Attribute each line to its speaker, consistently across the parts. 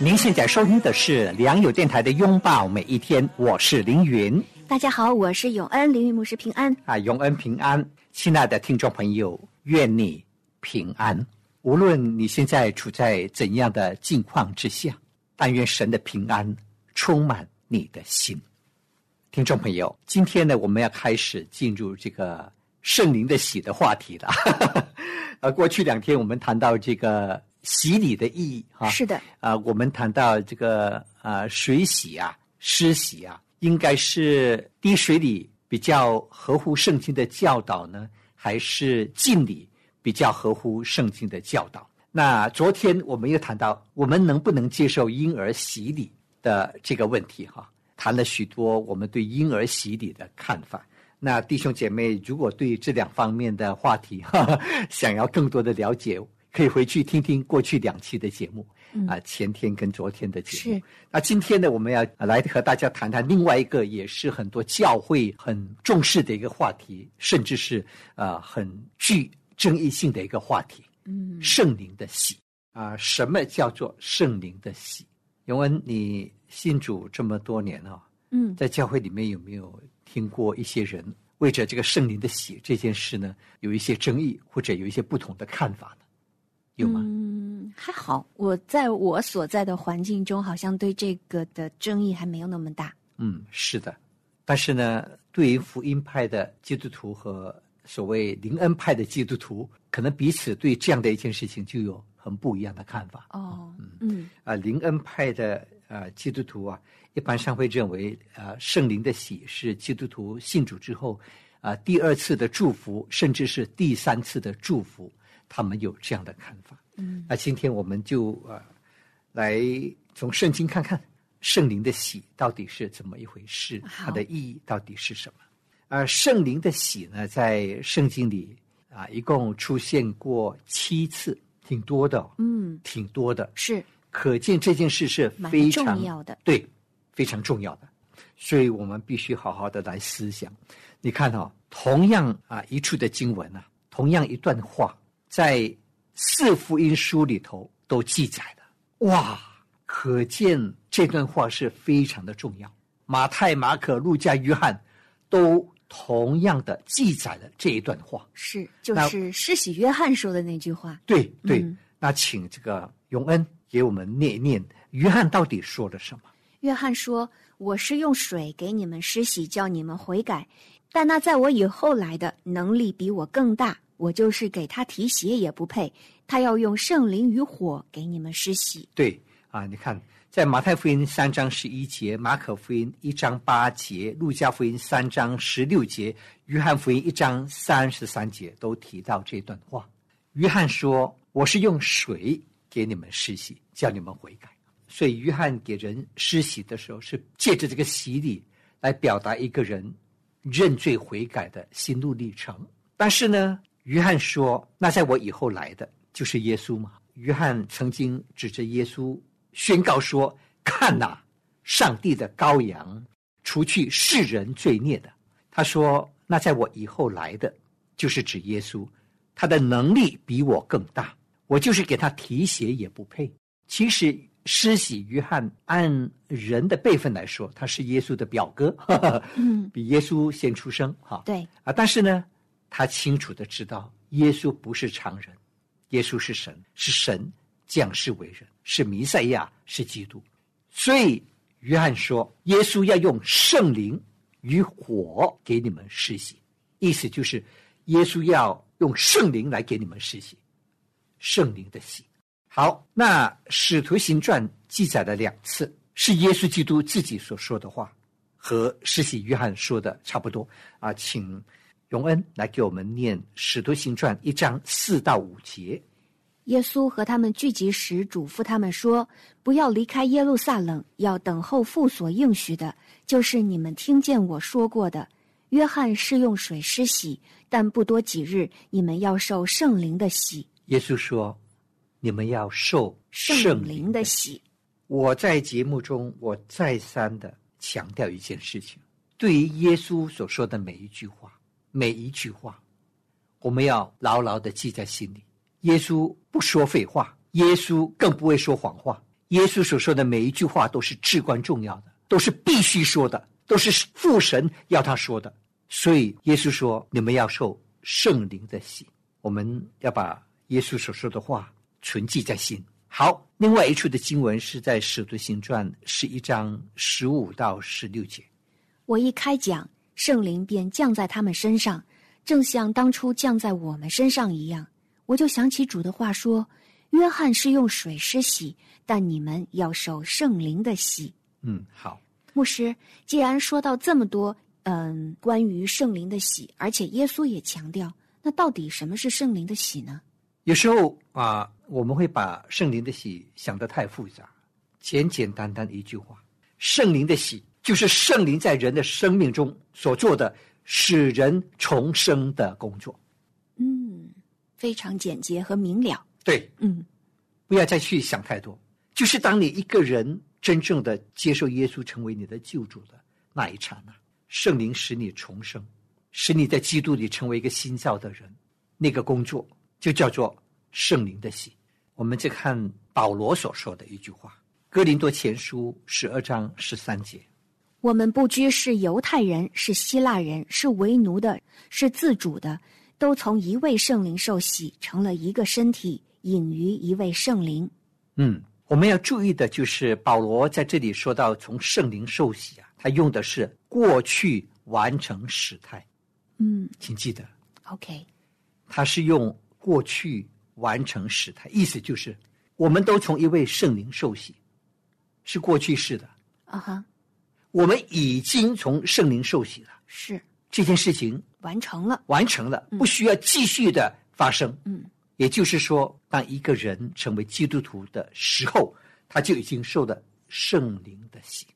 Speaker 1: 您现在收听的是良友电台的《拥抱每一天》，我是凌云
Speaker 2: 大家好，我是永恩，凌云牧师平安。
Speaker 1: 啊，永恩平安，亲爱的听众朋友，愿你平安。无论你现在处在怎样的境况之下，但愿神的平安充满你的心。听众朋友，今天呢，我们要开始进入这个圣灵的喜的话题了。呃，过去两天我们谈到这个洗礼的意义哈，
Speaker 2: 是的，
Speaker 1: 啊，我们谈到这个呃水洗啊、湿洗啊，应该是滴水礼比较合乎圣经的教导呢，还是敬礼比较合乎圣经的教导？那昨天我们又谈到，我们能不能接受婴儿洗礼的这个问题哈？谈了许多我们对婴儿洗礼的看法。那弟兄姐妹，如果对这两方面的话题哈哈 想要更多的了解，可以回去听听过去两期的节目啊，前天跟昨天的节目。
Speaker 2: 是
Speaker 1: 那今天呢，我们要来和大家谈谈另外一个，也是很多教会很重视的一个话题，甚至是呃很具争议性的一个话题。
Speaker 2: 嗯，
Speaker 1: 圣灵的喜啊，什么叫做圣灵的喜？永恩，你信主这么多年啊、
Speaker 2: 嗯，
Speaker 1: 在教会里面有没有听过一些人为着这个圣灵的喜这件事呢，有一些争议或者有一些不同的看法呢？有吗？
Speaker 2: 嗯，还好，我在我所在的环境中，好像对这个的争议还没有那么大。
Speaker 1: 嗯，是的。但是呢，对于福音派的基督徒和所谓灵恩派的基督徒，可能彼此对这样的一件事情就有很不一样的看法。
Speaker 2: 哦，嗯
Speaker 1: 啊，灵恩派的呃基督徒啊，一般上会认为，呃，圣灵的喜是基督徒信主之后啊、第二次的祝福，甚至是第三次的祝福，他们有这样的看法。
Speaker 2: 嗯，
Speaker 1: 那今天我们就呃来从圣经看看圣灵的喜到底是怎么一回事，它的意义到底是什么？而圣灵的喜呢，在圣经里啊，一共出现过七次，挺多的、哦，
Speaker 2: 嗯，
Speaker 1: 挺多的。
Speaker 2: 是
Speaker 1: 可见这件事是非常
Speaker 2: 重要的
Speaker 1: 对，非常重要的，所以我们必须好好的来思想。你看哦，同样啊一处的经文啊，同样一段话，在四福音书里头都记载的。哇，可见这段话是非常的重要。马太、马可、路加、约翰都同样的记载了这一段话。
Speaker 2: 是，就是施洗约翰说的那句话。
Speaker 1: 对对，
Speaker 2: 嗯
Speaker 1: 那请这个永恩给我们念一念，约翰到底说了什么？
Speaker 2: 约翰说：“我是用水给你们施洗，叫你们悔改。但那在我以后来的，能力比我更大，我就是给他提鞋也不配。他要用圣灵与火给你们施洗。
Speaker 1: 对啊，你看，在马太福音三章十一节、马可福音一章八节、路加福音三章十六节、约翰福音一章三十三节都提到这段话。约翰说：“我是用水给你们施洗，叫你们悔改。”所以，约翰给人施洗的时候，是借着这个洗礼来表达一个人认罪悔改的心路历程。但是呢，约翰说：“那在我以后来的就是耶稣嘛。”约翰曾经指着耶稣宣告说：“看呐、上帝的羔羊，除去世人罪孽的。”他说：“那在我以后来的，就是指耶稣，他的能力比我更大，我就是给他提鞋也不配。”其实，施洗约翰按人的辈分来说，他是耶稣的表哥，
Speaker 2: 嗯，
Speaker 1: 比耶稣先出生哈。
Speaker 2: 对，
Speaker 1: 啊，但是呢，他清楚的知道耶稣不是常人，耶稣是神，是神降世为人，是弥赛亚，是基督。所以约翰说，耶稣要用圣灵与火给你们施洗，意思就是耶稣要用圣灵来给你们施洗，圣灵的洗。好，那《使徒行传》记载了两次，是耶稣基督自己所说的话，和施洗约翰说的差不多啊。请永恩来给我们念《使徒行传》一章四到五节。
Speaker 2: 耶稣和他们聚集时，嘱咐他们说：“不要离开耶路撒冷，要等候父所应许的，就是你们听见我说过的。约翰是用水施洗，但不多几日，你们要受圣灵的洗。
Speaker 1: 耶稣说：“你们要受
Speaker 2: 圣灵
Speaker 1: 灵
Speaker 2: 的洗。
Speaker 1: 我在节目中，我再三的强调一件事情：对于耶稣所说的每一句话，每一句话，我们要牢牢的记在心里。耶稣不说废话，耶稣更不会说谎话。耶稣所说的每一句话都是至关重要的，都是必须说的，都是父神要他说的。所以耶稣说：“你们要受圣灵的洗。”我们要把耶稣所说的话存记在心。好，另外一处的经文是在《使徒行传》十一章十五到十六节。
Speaker 2: 我一开讲，圣灵便降在他们身上，正像当初降在我们身上一样。我就想起主的话说：“约翰是用水施洗，但你们要受圣灵的洗。
Speaker 1: 嗯，好，”
Speaker 2: 牧师，既然说到这么多，嗯，关于圣灵的洗，而且耶稣也强调，那到底什么是圣灵的洗呢？
Speaker 1: 有时候啊，我们会把圣灵的洗想得太复杂，简简单单一句话：圣灵的洗就是圣灵在人的生命中所做的使人重生的工作。
Speaker 2: 嗯，非常简洁和明了。
Speaker 1: 对，
Speaker 2: 嗯
Speaker 1: 不要再去想太多。就是当你一个人真正的接受耶稣成为你的救主的那一刹那，圣灵使你重生，使你在基督里成为一个新造的人，那个工作就叫做圣灵的洗。我们再看保罗所说的一句话，《哥林多前书》十二章十三节。
Speaker 2: 我们不拘是犹太人，是希腊人，是为奴的，是自主的，都从一位圣灵受洗，成了一个身体，隐于一位圣灵。
Speaker 1: 嗯，我们要注意的就是保罗在这里说到从圣灵受洗啊，他用的是过去完成时态，
Speaker 2: 嗯
Speaker 1: 请记得。
Speaker 2: ，OK，
Speaker 1: 他是用过去完成时态，意思就是我们都从一位圣灵受洗，是过去式的。
Speaker 2: 啊哈，
Speaker 1: 我们已经从圣灵受洗了，
Speaker 2: 是
Speaker 1: 这件事情
Speaker 2: 完成了。
Speaker 1: 完成了，不需要继续的发生。
Speaker 2: 嗯，
Speaker 1: 也就是说，当一个人成为基督徒的时候，他就已经受了圣灵的洗。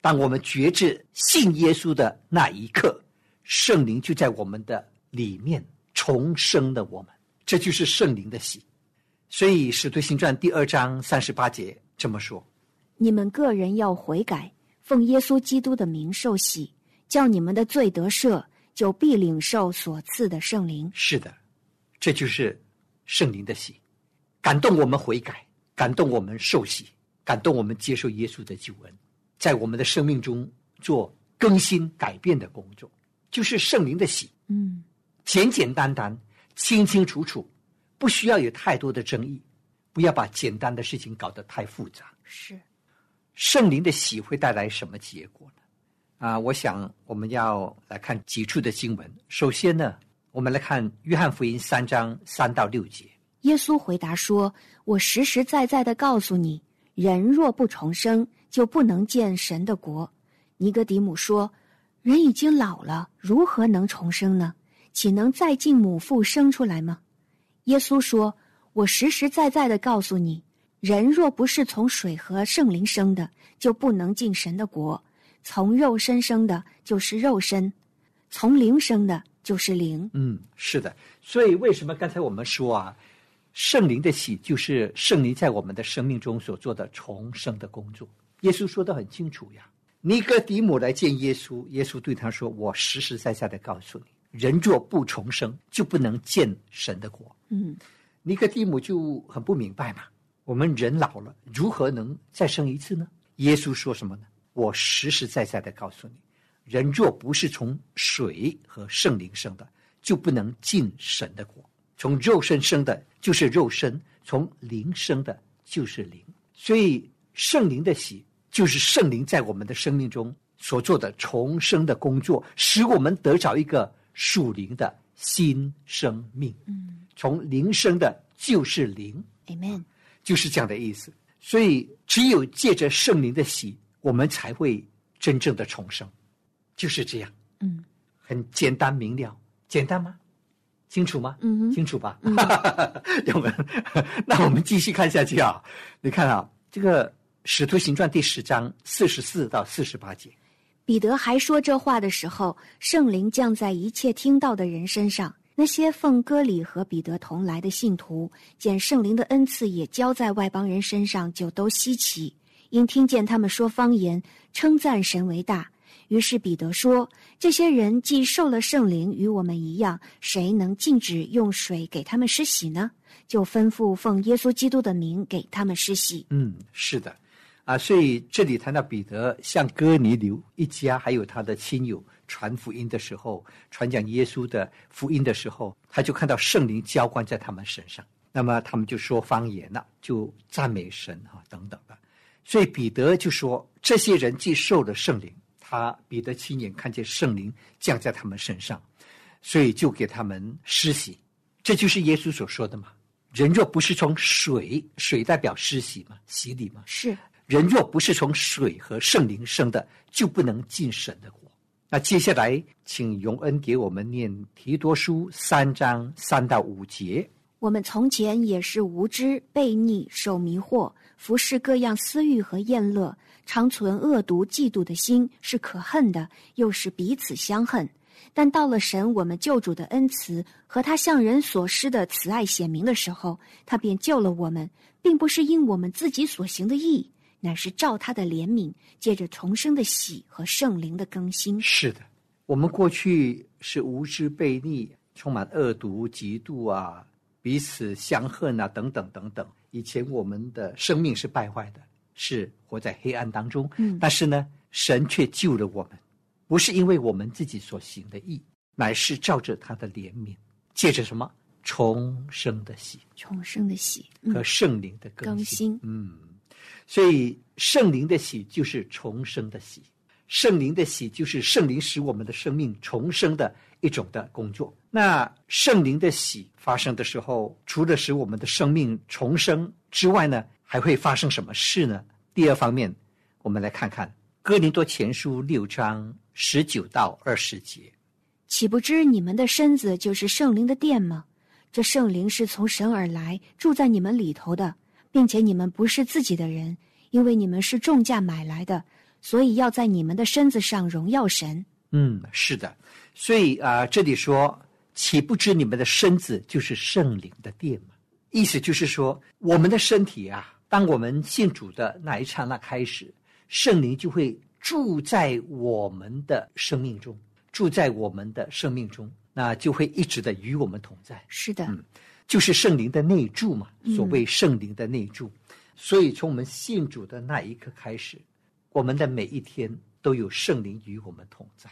Speaker 1: 当我们觉知信耶稣的那一刻，圣灵就在我们的里面重生了我们，这就是圣灵的洗。所以《使徒行传》第二章三十八节这么说：
Speaker 2: 你们个人要悔改，奉耶稣基督的名受洗，叫你们的罪得赦，就必领受所赐的圣灵。
Speaker 1: 是的，这就是圣灵的喜，感动我们悔改，感动我们受洗，感动我们接受耶稣的救恩，在我们的生命中做更新改变的工作，就是圣灵的喜，
Speaker 2: 嗯
Speaker 1: 简简单单、清清楚楚，不需要有太多的争议，不要把简单的事情搞得太复杂。
Speaker 2: 是，
Speaker 1: 圣灵的洗会带来什么结果呢？啊，我想我们要来看几处的经文。首先呢，我们来看约翰福音三章三到六节。
Speaker 2: 耶稣回答说：“我实实在在的告诉你，人若不重生，就不能见神的国。”尼哥底母说：“人已经老了，如何能重生呢？岂能再进母腹生出来吗？”耶稣说：“我实实在在的告诉你，人若不是从水和圣灵生的，就不能进神的国。从肉身生的，就是肉身；从灵生的，就是灵。
Speaker 1: 嗯，是的。所以为什么刚才我们说啊，圣灵的喜就是圣灵在我们的生命中所做的重生的工作？耶稣说的很清楚呀。尼哥底母来见耶稣，耶稣对他说：“我实实在在的告诉你，人若不重生，就不能见神的国。”
Speaker 2: 嗯，
Speaker 1: 尼哥底母就很不明白嘛，我们人老了，如何能再生一次呢？耶稣说什么呢？我实实在在的告诉你，人若不是从水和圣灵生的，就不能进神的国。从肉身生的，就是肉身；从灵生的，就是灵。所以圣灵的喜，就是圣灵在我们的生命中所做的重生的工作，使我们得着一个属灵的新生命。
Speaker 2: 嗯
Speaker 1: 从灵生的就是灵
Speaker 2: ，，Amen。
Speaker 1: 就是这样的意思。所以，只有借着圣灵的喜，我们才会真正的重生，就是这样，
Speaker 2: 嗯，
Speaker 1: 很简单明了。简单吗？清楚吗？
Speaker 2: 嗯
Speaker 1: 清楚吧？我们 那我们继续看下去啊。你看啊，这个《使徒行传》第十章四十四到四十八节。
Speaker 2: 彼得还说这话的时候，圣灵降在一切听到的人身上。那些奉割礼和彼得同来的信徒，见圣灵的恩赐也交在外邦人身上，就都稀奇，因听见他们说方言，称赞神为大。于是彼得说：“这些人既受了圣灵，与我们一样，谁能禁止用水给他们施洗呢？”就吩咐奉耶稣基督的名给他们施洗。
Speaker 1: 嗯，是的，啊，所以这里谈到彼得向哥尼流一家还有他的亲友传福音的时候，传讲耶稣的福音的时候，他就看到圣灵浇灌在他们身上，那么他们就说方言了，就赞美神哈、等等的。所以彼得就说，这些人既受了圣灵，他彼得亲眼看见圣灵降在他们身上，所以就给他们施洗，这就是耶稣所说的嘛。人若不是从水，水代表施洗嘛，洗礼嘛。
Speaker 2: 是，
Speaker 1: 人若不是从水和圣灵生的，就不能进神的国。那接下来，请荣恩给我们念提多书三章三到五节。
Speaker 2: 我们从前也是无知、悖逆、受迷惑，服侍各样私欲和厌乐，常存恶毒、嫉妒的心，是可恨的，又是彼此相恨。但到了神我们救主的恩慈和他向人所施的慈爱显明的时候，他便救了我们，并不是因我们自己所行的义，乃是照他的怜悯，借着重生的喜和圣灵的更新。
Speaker 1: 是的，我们过去是无知、悖逆，充满恶毒、嫉妒啊，彼此相恨啊，等等等等。以前我们的生命是败坏的，是活在黑暗当中。
Speaker 2: 嗯
Speaker 1: 但是呢，神却救了我们，不是因为我们自己所行的义，乃是照着他的怜悯，借着什么重生的喜
Speaker 2: 重生的喜，嗯
Speaker 1: 和圣灵的更新。
Speaker 2: 更新
Speaker 1: 嗯，所以圣灵的喜就是重生的喜，圣灵的喜就是圣灵使我们的生命重生的一种的工作。那圣灵的喜发生的时候，除了使我们的生命重生之外呢，还会发生什么事呢？第二方面，我们来看看《哥林多前书》六章十九到二十节。
Speaker 2: 岂不知你们的身子就是圣灵的殿吗？这圣灵是从神而来，住在你们里头的，并且你们不是自己的人，因为你们是重价买来的，所以要在你们的身子上荣耀神。
Speaker 1: 嗯，是的，所以啊、这里说，岂不知你们的身子就是圣灵的殿吗？意思就是说，我们的身体啊，当我们信主的那一刹那开始，圣灵就会住在我们的生命中，住在我们的生命中，那就会一直的与我们同在。
Speaker 2: 是的，
Speaker 1: 就是圣灵的内住嘛，所谓圣灵的内住。所以从我们信主的那一刻开始，我们的每一天都有圣灵与我们同在，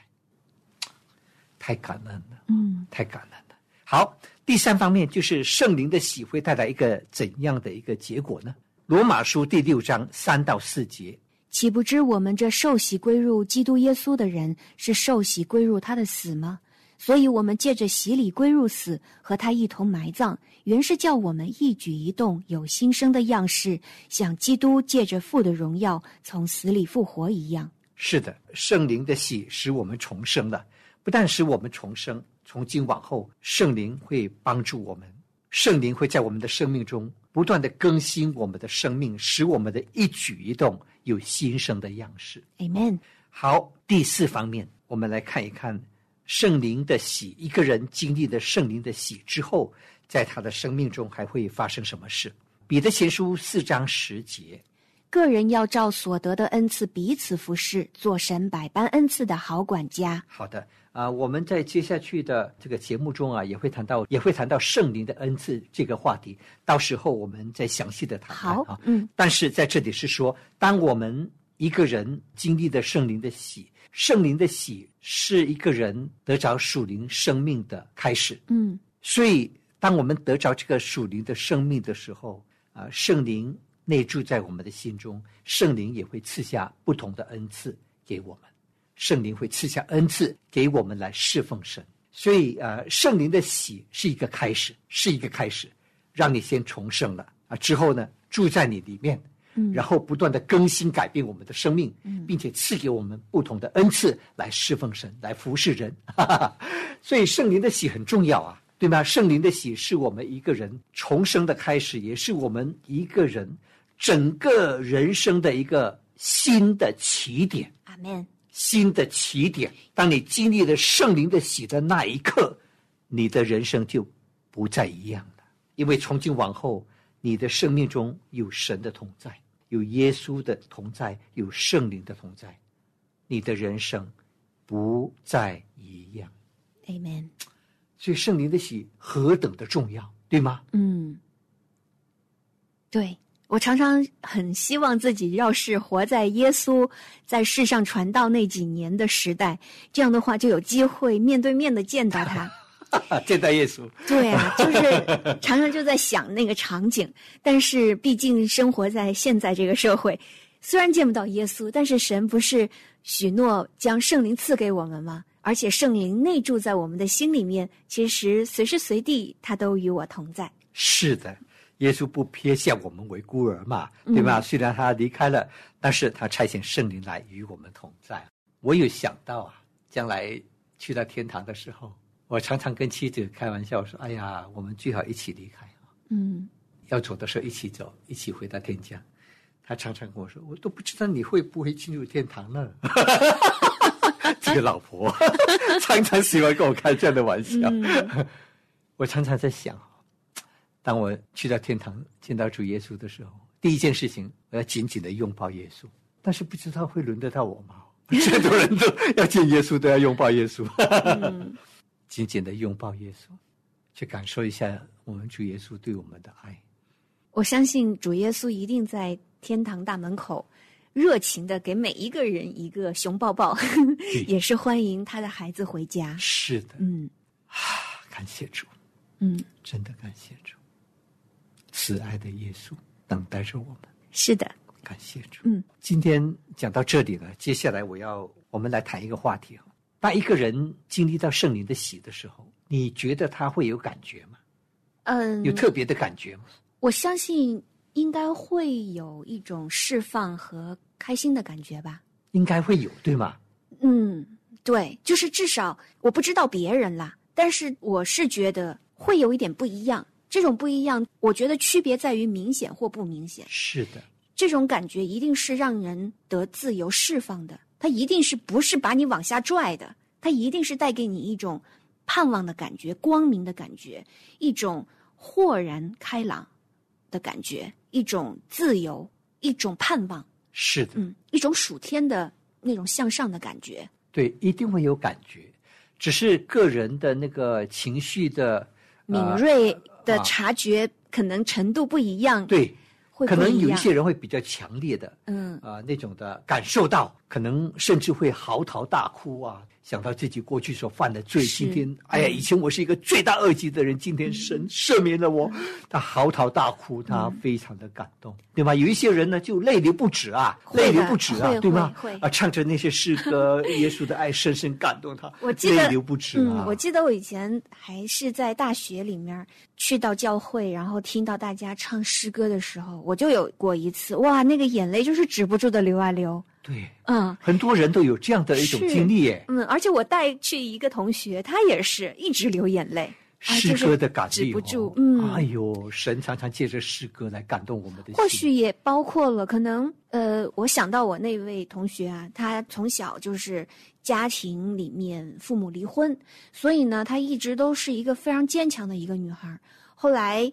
Speaker 1: 太感恩了，
Speaker 2: 嗯，
Speaker 1: 太感恩了。好，第三方面就是圣灵的喜会带来一个怎样的一个结果呢？罗马书第六章三到四节，
Speaker 2: 岂不知我们这受洗归入基督耶稣的人，是受洗归入他的死吗？所以，我们借着洗礼归入死，和他一同埋葬，原是叫我们一举一动有新生的样式，像基督借着父的荣耀从死里复活一样。
Speaker 1: 是的，圣灵的喜使我们重生了，不但使我们重生，从今往后，圣灵会帮助我们，圣灵会在我们的生命中不断的更新我们的生命，使我们的一举一动有新生的样式。
Speaker 2: Amen。
Speaker 1: 好，第四方面，我们来看一看圣灵的喜。一个人经历了圣灵的喜之后，在他的生命中还会发生什么事？彼得前书四章十节，
Speaker 2: 个人要照所得的恩赐彼此服侍，做神百般恩赐的好管家。
Speaker 1: 好的啊、我们在接下去的这个节目中啊，也会谈到，也会谈到圣灵的恩赐这个话题。到时候我们再详细的谈谈
Speaker 2: 好
Speaker 1: 啊。
Speaker 2: 嗯，
Speaker 1: 但是在这里是说，当我们一个人经历了圣灵的喜，圣灵的喜是一个人得着属灵生命的开始。
Speaker 2: 嗯，
Speaker 1: 所以，当我们得着这个属灵的生命的时候，啊、圣灵内住在我们的心中，圣灵也会赐下不同的恩赐给我们。圣灵会赐下恩赐给我们来侍奉神，所以呃，圣灵的喜是一个开始，是一个开始，让你先重生了啊，之后呢住在你里面，
Speaker 2: 嗯
Speaker 1: 然后不断的更新改变我们的生命，并且赐给我们不同的恩赐来侍奉神，来服侍人。哈哈哈。所以圣灵的喜很重要啊，对吗？圣灵的喜是我们一个人重生的开始，也是我们一个人整个人生的一个新的起点。
Speaker 2: 阿门。
Speaker 1: 新的起点。当你经历了圣灵的喜的那一刻，你的人生就不再一样了。因为从今往后，你的生命中有神的同在，有耶稣的同在，有圣灵的同在，你的人生不再一样。
Speaker 2: Amen。
Speaker 1: 所以圣灵的喜何等的重要，对吗？
Speaker 2: 嗯，对我常常很希望自己要是活在耶稣在世上传道那几年的时代，这样的话就有机会面对面的见到他。
Speaker 1: 见到耶稣，
Speaker 2: 对啊，就是常常就在想那个场景，但是毕竟生活在现在这个社会，虽然见不到耶稣，但是神不是许诺将圣灵赐给我们吗？而且圣灵内住在我们的心里面，其实随时随地他都与我同在。
Speaker 1: 是的，耶稣不撇下我们为孤儿嘛，对吧？虽然他离开了，但是他差遣圣灵来与我们同在。我有想到啊，将来去到天堂的时候，我常常跟妻子开玩笑说：“哎呀，我们最好一起离开啊，
Speaker 2: 嗯，
Speaker 1: 要走的时候一起走，一起回到天家。”他常常跟我说：“我都不知道你会不会进入天堂呢。”这个老婆常常喜欢跟我开这样的玩笑。我常常在想，当我去到天堂见到主耶稣的时候，第一件事情我要紧紧的拥抱耶稣，但是不知道会轮得到我吗？很多人都要见耶稣，都要拥抱耶稣，紧紧的拥抱耶稣，去感受一下我们主耶稣对我们的爱。
Speaker 2: 我相信主耶稣一定在天堂大门口。热情的给每一个人一个熊抱抱，也是欢迎他的孩子回家。
Speaker 1: 是的，
Speaker 2: 嗯，
Speaker 1: 啊，感谢主，
Speaker 2: 嗯，
Speaker 1: 真的感谢主，慈爱的耶稣等待着我们。
Speaker 2: 是的，
Speaker 1: 感谢主。
Speaker 2: 嗯，
Speaker 1: 今天讲到这里了，接下来我要我们来谈一个话题哈。当一个人经历到圣灵的喜的时候，你觉得他会有感觉吗？
Speaker 2: 嗯，
Speaker 1: 有特别的感觉吗？
Speaker 2: 我相信应该会有一种释放和开心的感觉吧。
Speaker 1: 应该会有，对吗？
Speaker 2: 嗯，对，就是至少我不知道别人啦，但是我是觉得会有一点不一样。这种不一样，我觉得区别在于明显或不明显。
Speaker 1: 是的，
Speaker 2: 这种感觉一定是让人得自由释放的，它一定是不是把你往下拽的，它一定是带给你一种盼望的感觉、光明的感觉，一种豁然开朗的感觉，一种自由，一种盼望，
Speaker 1: 是的，
Speaker 2: 嗯，一种属天的那种向上的感觉。
Speaker 1: 对，一定会有感觉，只是个人的那个情绪的
Speaker 2: 敏
Speaker 1: 呃
Speaker 2: 锐的
Speaker 1: 啊
Speaker 2: 察觉可能程度不一样，
Speaker 1: 对，
Speaker 2: 会
Speaker 1: 可能有一些人会比较强烈的，
Speaker 2: 嗯
Speaker 1: 啊、那种的感受到，可能甚至会嚎啕大哭啊，想到自己过去所犯的罪，今天，哎呀，以前我是一个罪大恶极的人，今天神赦免了我，他嚎啕大哭，他非常的感动，对吗？有一些人呢，就泪流不止啊，泪流不止啊，对吗
Speaker 2: 会会？
Speaker 1: 啊，唱着那些诗歌，耶稣的爱深深感动他，
Speaker 2: 我记得
Speaker 1: 泪流不止啊。
Speaker 2: 嗯，我记得我以前还是在大学里面去到教会，然后听到大家唱诗歌的时候，我就有过一次，哇，那个眼泪就是止不住的流啊流。
Speaker 1: 对，
Speaker 2: 嗯
Speaker 1: 很多人都有这样的一种经历耶。
Speaker 2: 嗯，而且我带去一个同学，他也是一直流眼泪，
Speaker 1: 诗歌的感
Speaker 2: 止
Speaker 1: 力、哦，
Speaker 2: 不住。嗯，
Speaker 1: 哎呦，神常常借着诗歌来感动我们的心。
Speaker 2: 或许也包括了，可能呃，我想到我那位同学啊，他从小就是家庭里面父母离婚，所以呢，她一直都是一个非常坚强的一个女孩。后来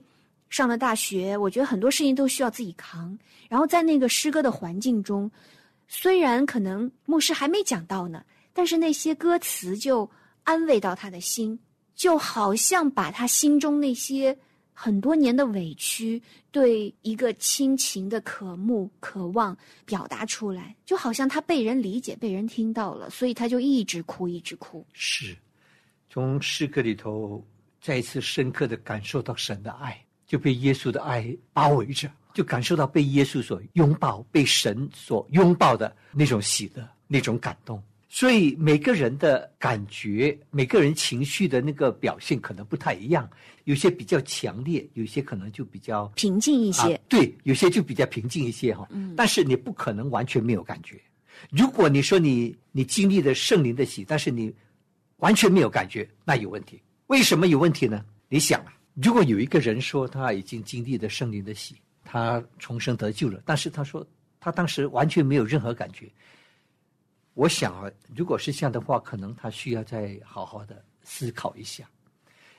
Speaker 2: 上了大学，我觉得很多事情都需要自己扛。然后在那个诗歌的环境中，虽然可能牧师还没讲到呢，但是那些歌词就安慰到他的心，就好像把他心中那些很多年的委屈，对一个亲情的渴慕、渴望表达出来，就好像他被人理解、被人听到了，所以他就一直哭，一直哭。
Speaker 1: 是从诗歌里头再一次深刻的感受到神的爱，就被耶稣的爱包围着，就感受到被耶稣所拥抱、被神所拥抱的那种喜乐、那种感动。所以每个人的感觉，每个人情绪的那个表现可能不太一样，有些比较强烈，有些可能就比较
Speaker 2: 平静一些，
Speaker 1: 啊，对，有些就比较平静一些哈。
Speaker 2: 嗯
Speaker 1: 但是你不可能完全没有感觉。如果你说你你经历了圣灵的喜，但是你完全没有感觉，那有问题。为什么有问题呢？你想啊，如果有一个人说他已经经历了圣灵的喜，他重生得救了，但是他说他当时完全没有任何感觉。我想啊，如果是这样的话，可能他需要再好好的思考一下，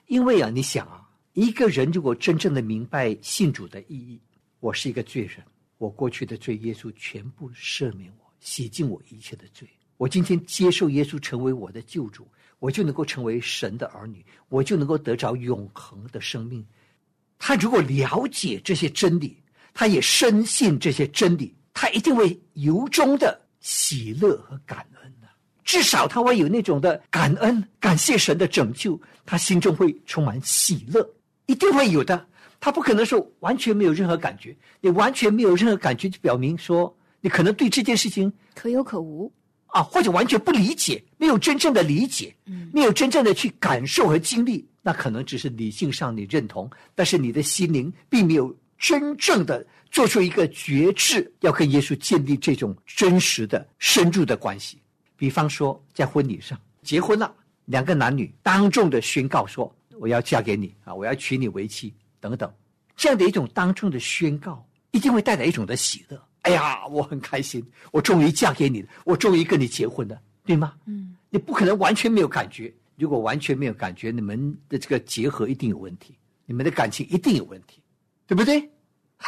Speaker 1: 因为啊，你想啊，一个人如果真正的明白信主的意义，我是一个罪人，我过去的罪，耶稣全部赦免我，洗净我一切的罪。我今天接受耶稣成为我的救主，我就能够成为神的儿女，我就能够得着永恒的生命。他如果了解这些真理，他也深信这些真理，他一定会由衷的。喜乐和感恩呢？至少他会有那种的感恩，感谢神的拯救，他心中会充满喜乐，一定会有的。他不可能说完全没有任何感觉，你完全没有任何感觉，就表明说你可能对这件事情
Speaker 2: 可有可无
Speaker 1: 啊，或者完全不理解，没有真正的理解，嗯，没有真正的去感受和经历，那可能只是理性上你认同，但是你的心灵并没有真正的。做出一个决志，要跟耶稣建立这种真实的、深入的关系。比方说，在婚礼上结婚了，两个男女当众的宣告说：“我要嫁给你啊，我要娶你为妻。”等等，这样的一种当众的宣告，一定会带来一种的喜乐。哎呀，我很开心，我终于嫁给你了，我终于跟你结婚了，对吗？嗯，你不可能完全没有感觉。如果完全没有感觉，你们的这个结合一定有问题，你们的感情一定有问题，对不对？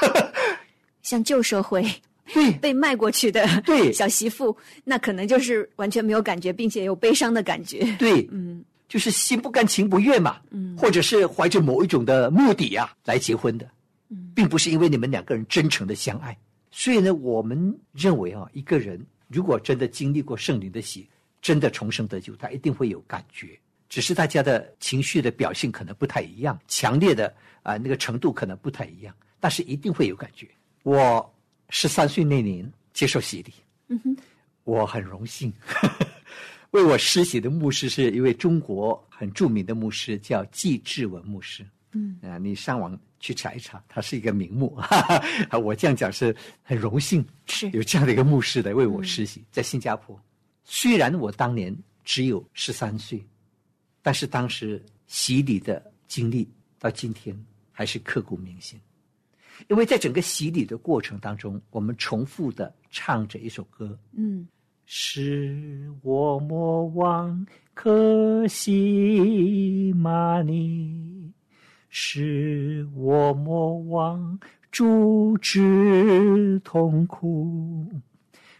Speaker 2: 像旧社会，
Speaker 1: 对。
Speaker 2: 被卖过去的
Speaker 1: 对。
Speaker 2: 小媳妇，那可能就是完全没有感觉，并且有悲伤的感觉。
Speaker 1: 对，嗯，就是心不甘情不愿嘛，嗯，或者是怀着某一种的目的呀来结婚的，嗯，并不是因为你们两个人真诚的相爱。所以呢，我们认为啊，一个人如果真的经历过圣灵的喜，真的重生得救，他一定会有感觉，只是大家的情绪的表现可能不太一样，强烈的啊那个程度可能不太一样，但是一定会有感觉。我十三岁那年接受洗礼，嗯哼，我很荣幸，为我施洗的牧师是一位中国很著名的牧师，叫季志文牧师。嗯啊，你上网去查一查，他是一个名牧。我这样讲是很荣幸，
Speaker 2: 是
Speaker 1: 有这样的一个牧师来为我施洗，在新加坡。虽然我当年只有十三岁，但是当时洗礼的经历到今天还是刻骨铭心。因为在整个洗礼的过程当中，我们重复的唱着一首歌，嗯，是我莫忘可西玛尼，是我莫忘主之痛苦，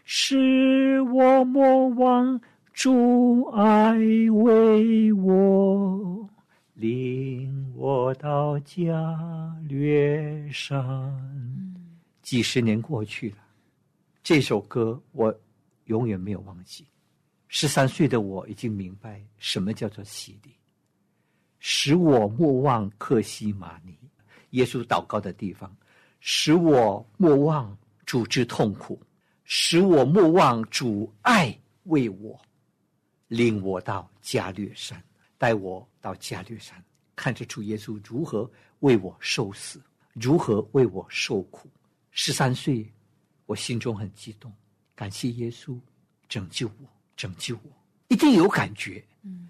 Speaker 1: 是我莫忘主爱为我。领我到加略山。几十年过去了，这首歌我永远没有忘记。十三岁的我已经明白什么叫做洗礼，使我莫忘克西玛尼，耶稣祷告的地方，使我莫忘主之痛苦，使我莫忘主爱为我，领我到加略山。带我到加略山，看着主耶稣如何为我受死，如何为我受苦。十三岁，我心中很激动，感谢耶稣拯救我，拯救我，一定有感觉。嗯，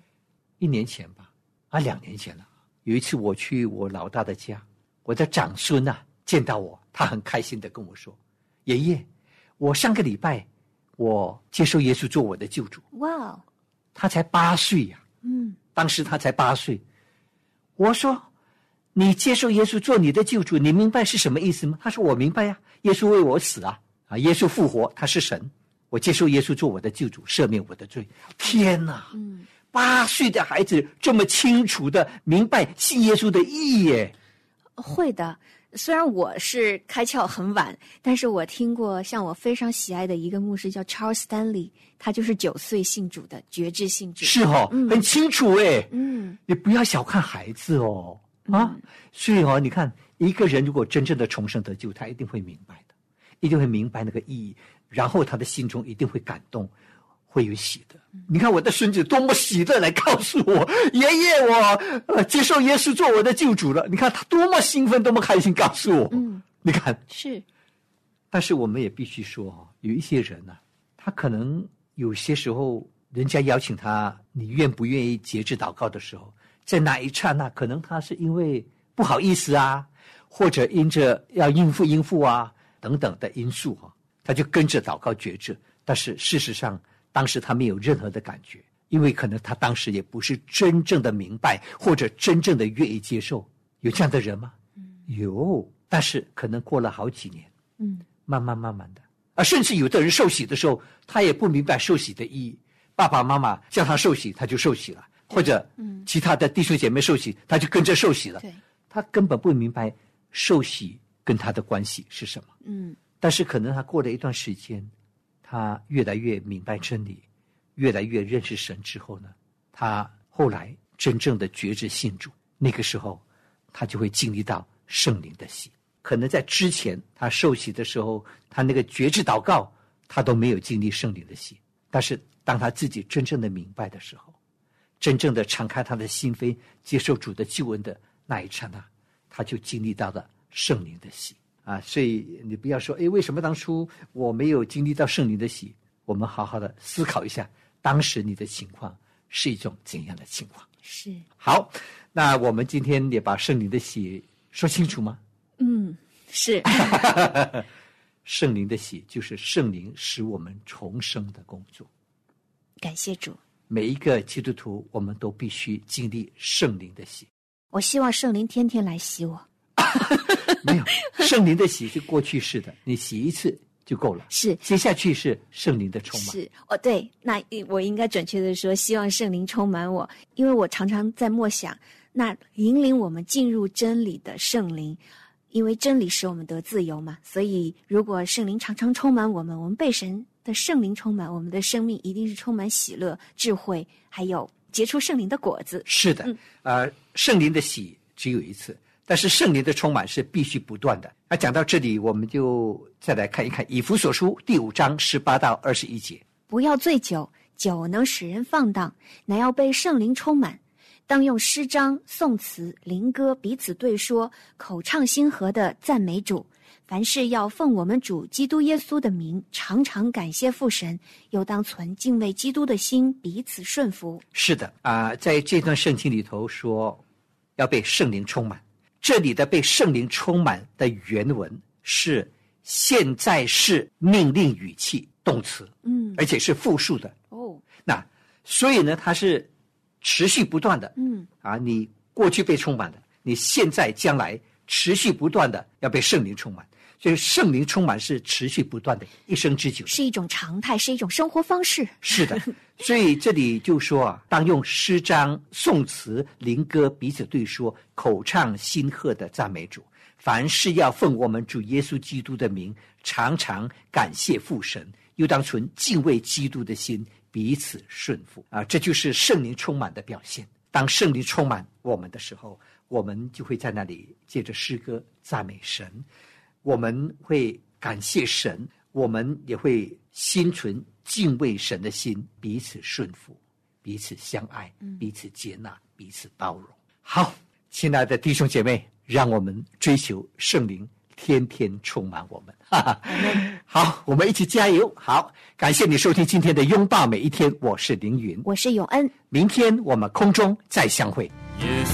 Speaker 1: 一年前吧，啊，两年前了。有一次我去我老大的家，我的长孙呐见到我，他很开心的跟我说：“爷爷，我上个礼拜我接受耶稣做我的救主。”哇，他才八岁呀。嗯。当时他才八岁，我说：“你接受耶稣做你的救主，你明白是什么意思吗？”他说：“我明白呀，耶稣为我死啊，啊，耶稣复活，他是神，我接受耶稣做我的救主，赦免我的罪。”天哪！八岁的孩子这么清楚的明白信耶稣的意义耶？
Speaker 2: 会的。虽然我是开窍很晚，但是我听过像我非常喜爱的一个牧师叫 Charles Stanley，他就是九岁信主的觉知信主，
Speaker 1: 是哦，很清楚哎，嗯，你不要小看孩子哦，啊，所以哦，你看一个人如果真正的重生得救，他一定会明白的，一定会明白那个意义，然后他的心中一定会感动。会有喜的，你看我的孙子多么喜乐来告诉我，爷爷，我呃接受耶稣做我的救主了。你看他多么兴奋，多么开心，告诉我。嗯，你看
Speaker 2: 是，
Speaker 1: 但是我们也必须说哈，有一些人呢，他可能有些时候，人家邀请他，你愿不愿意节制祷告的时候，在那一刹那，可能他是因为不好意思啊，或者因着要应付应付啊等等的因素哈、他就跟着祷告觉志。但是事实上，当时他没有任何的感觉，因为可能他当时也不是真正的明白，或者真正的愿意接受。有这样的人吗？有，但是可能过了好几年，
Speaker 2: 嗯
Speaker 1: 慢慢慢慢的，啊，甚至有的人受洗的时候，他也不明白受洗的意义。爸爸妈妈叫他受洗，他就受洗了，或者
Speaker 2: 嗯
Speaker 1: 其他的弟兄姐妹受洗，他就跟着受洗了。
Speaker 2: 对，
Speaker 1: 他根本不明白受洗跟他的关系是什么。
Speaker 2: 嗯
Speaker 1: 但是可能他过了一段时间，他越来越明白真理，越来越认识神之后呢，他后来真正的觉知信主，那个时候他就会经历到圣灵的喜。可能在之前他受洗的时候，他那个觉知祷告，他都没有经历圣灵的喜。但是当他自己真正的明白的时候，真正的敞开他的心扉，接受主的救恩的那一刹那，他就经历到了圣灵的喜啊！所以你不要说，哎，为什么当初我没有经历到圣灵的喜？我们好好的思考一下，当时你的情况是一种怎样的情况？
Speaker 2: 是，
Speaker 1: 好，那我们今天也把圣灵的喜说清楚吗？
Speaker 2: 嗯是，
Speaker 1: 圣灵的喜就是圣灵使我们重生的工作。
Speaker 2: 感谢主。
Speaker 1: 每一个基督徒，我们都必须经历圣灵的喜。
Speaker 2: 我希望圣灵天天来洗我。
Speaker 1: 没有圣灵的喜是过去式的，你洗一次就够了。
Speaker 2: 是
Speaker 1: 接下去是圣灵的充满。
Speaker 2: 是哦，对，那我应该准确的说，希望圣灵充满我，因为我常常在默想，那引领我们进入真理的圣灵，因为真理使我们得自由嘛，所以如果圣灵常常充满我们，我们被神的圣灵充满，我们的生命一定是充满喜乐、智慧，还有结出圣灵的果子。
Speaker 1: 是的，呃，圣灵的喜只有一次，但是圣灵的充满是必须不断的。那讲到这里，我们就再来看一看以弗所书第五章十八到二十一节。
Speaker 2: 不要醉酒，酒能使人放荡，乃要被圣灵充满。当用诗章、颂词、灵歌彼此对说，口唱心和的赞美主。凡事要奉我们主基督耶稣的名，常常感谢父神，又当存敬畏基督的心，彼此顺服。
Speaker 1: 是的啊、在这段圣经里头说要被圣灵充满。这里的被圣灵充满的原文是现在式命令语气动词，
Speaker 2: 嗯，
Speaker 1: 而且是复数的。
Speaker 2: 哦，
Speaker 1: 那所以呢，它是持续不断的。
Speaker 2: 嗯，
Speaker 1: 啊，你过去被充满的，你现在将来持续不断的要被圣灵充满。所以圣灵充满是持续不断的，一生之久。
Speaker 2: 是一种常态，是一种生活方式。
Speaker 1: 是的，所以这里就说啊，当用诗章、颂词、灵歌彼此对说，口唱心和的赞美主。凡事要奉我们主耶稣基督的名，常常感谢父神，又当存敬畏基督的心，彼此顺服啊！这就是圣灵充满的表现。当圣灵充满我们的时候，我们就会在那里借着诗歌赞美神，我们会感谢神，我们也会心存敬畏神的心，彼此顺服，彼此相爱，彼此接纳，彼此包容。好，亲爱的弟兄姐妹，让我们追求圣灵，天天充满我们。哈哈，好，我们一起加油。好，感谢你收听今天的拥抱每一天，我是凌云，
Speaker 2: 我是永恩，
Speaker 1: 明天我们空中再相会。
Speaker 3: 耶